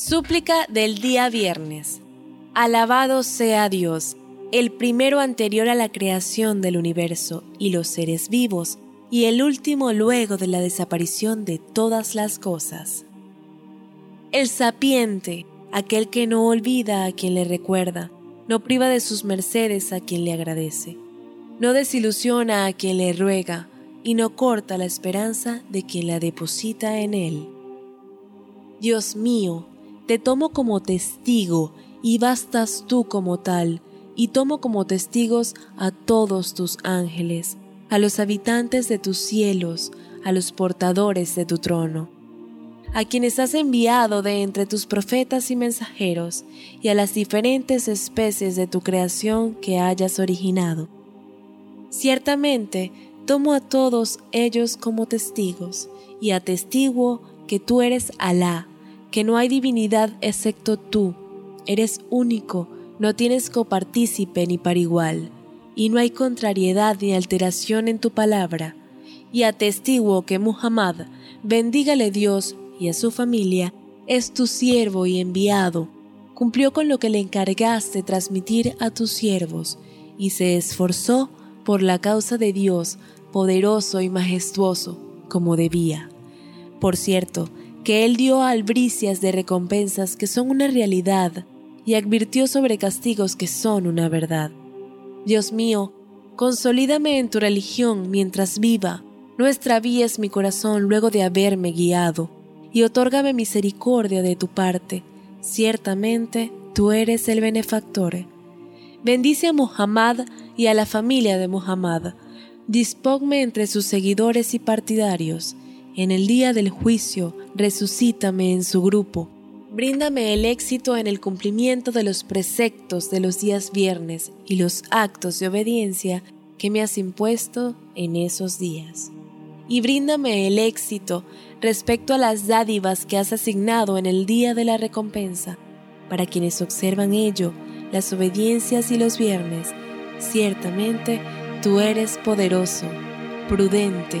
Súplica del día viernes. Alabado sea Dios, el primero anterior a la creación del universo y los seres vivos, y el último luego de la desaparición de todas las cosas. El sapiente, aquel que no olvida a quien le recuerda, no priva de sus mercedes a quien le agradece, no desilusiona a quien le ruega, y no corta la esperanza de quien la deposita en él. Dios mío, te tomo como testigo y bastas tú como tal, y tomo como testigos a todos tus ángeles, a los habitantes de tus cielos, a los portadores de tu trono, a quienes has enviado de entre tus profetas y mensajeros, y a las diferentes especies de tu creación que hayas originado. Ciertamente, tomo a todos ellos como testigos, y atestiguo que tú eres Alá, que no hay divinidad excepto tú, eres único, no tienes copartícipe ni par igual, y no hay contrariedad ni alteración en tu palabra, y atestiguo que Muhammad, bendígale Dios y a su familia, es tu siervo y enviado, cumplió con lo que le encargaste transmitir a tus siervos, y se esforzó por la causa de Dios, poderoso y majestuoso, como debía. Por cierto, que Él dio albricias de recompensas que son una realidad y advirtió sobre castigos que son una verdad. Dios mío, consolídame en tu religión mientras viva, no extravíes mi corazón luego de haberme guiado, y otórgame misericordia de tu parte, ciertamente tú eres el benefactor. Bendice a Muhammad y a la familia de Muhammad, disponme entre sus seguidores y partidarios, en el día del juicio, resucítame en su grupo. Bríndame el éxito en el cumplimiento de los preceptos de los días viernes y los actos de obediencia que me has impuesto en esos días. Y bríndame el éxito respecto a las dádivas que has asignado en el día de la recompensa, para quienes observan ello, las obediencias y los viernes. Ciertamente, tú eres poderoso, prudente,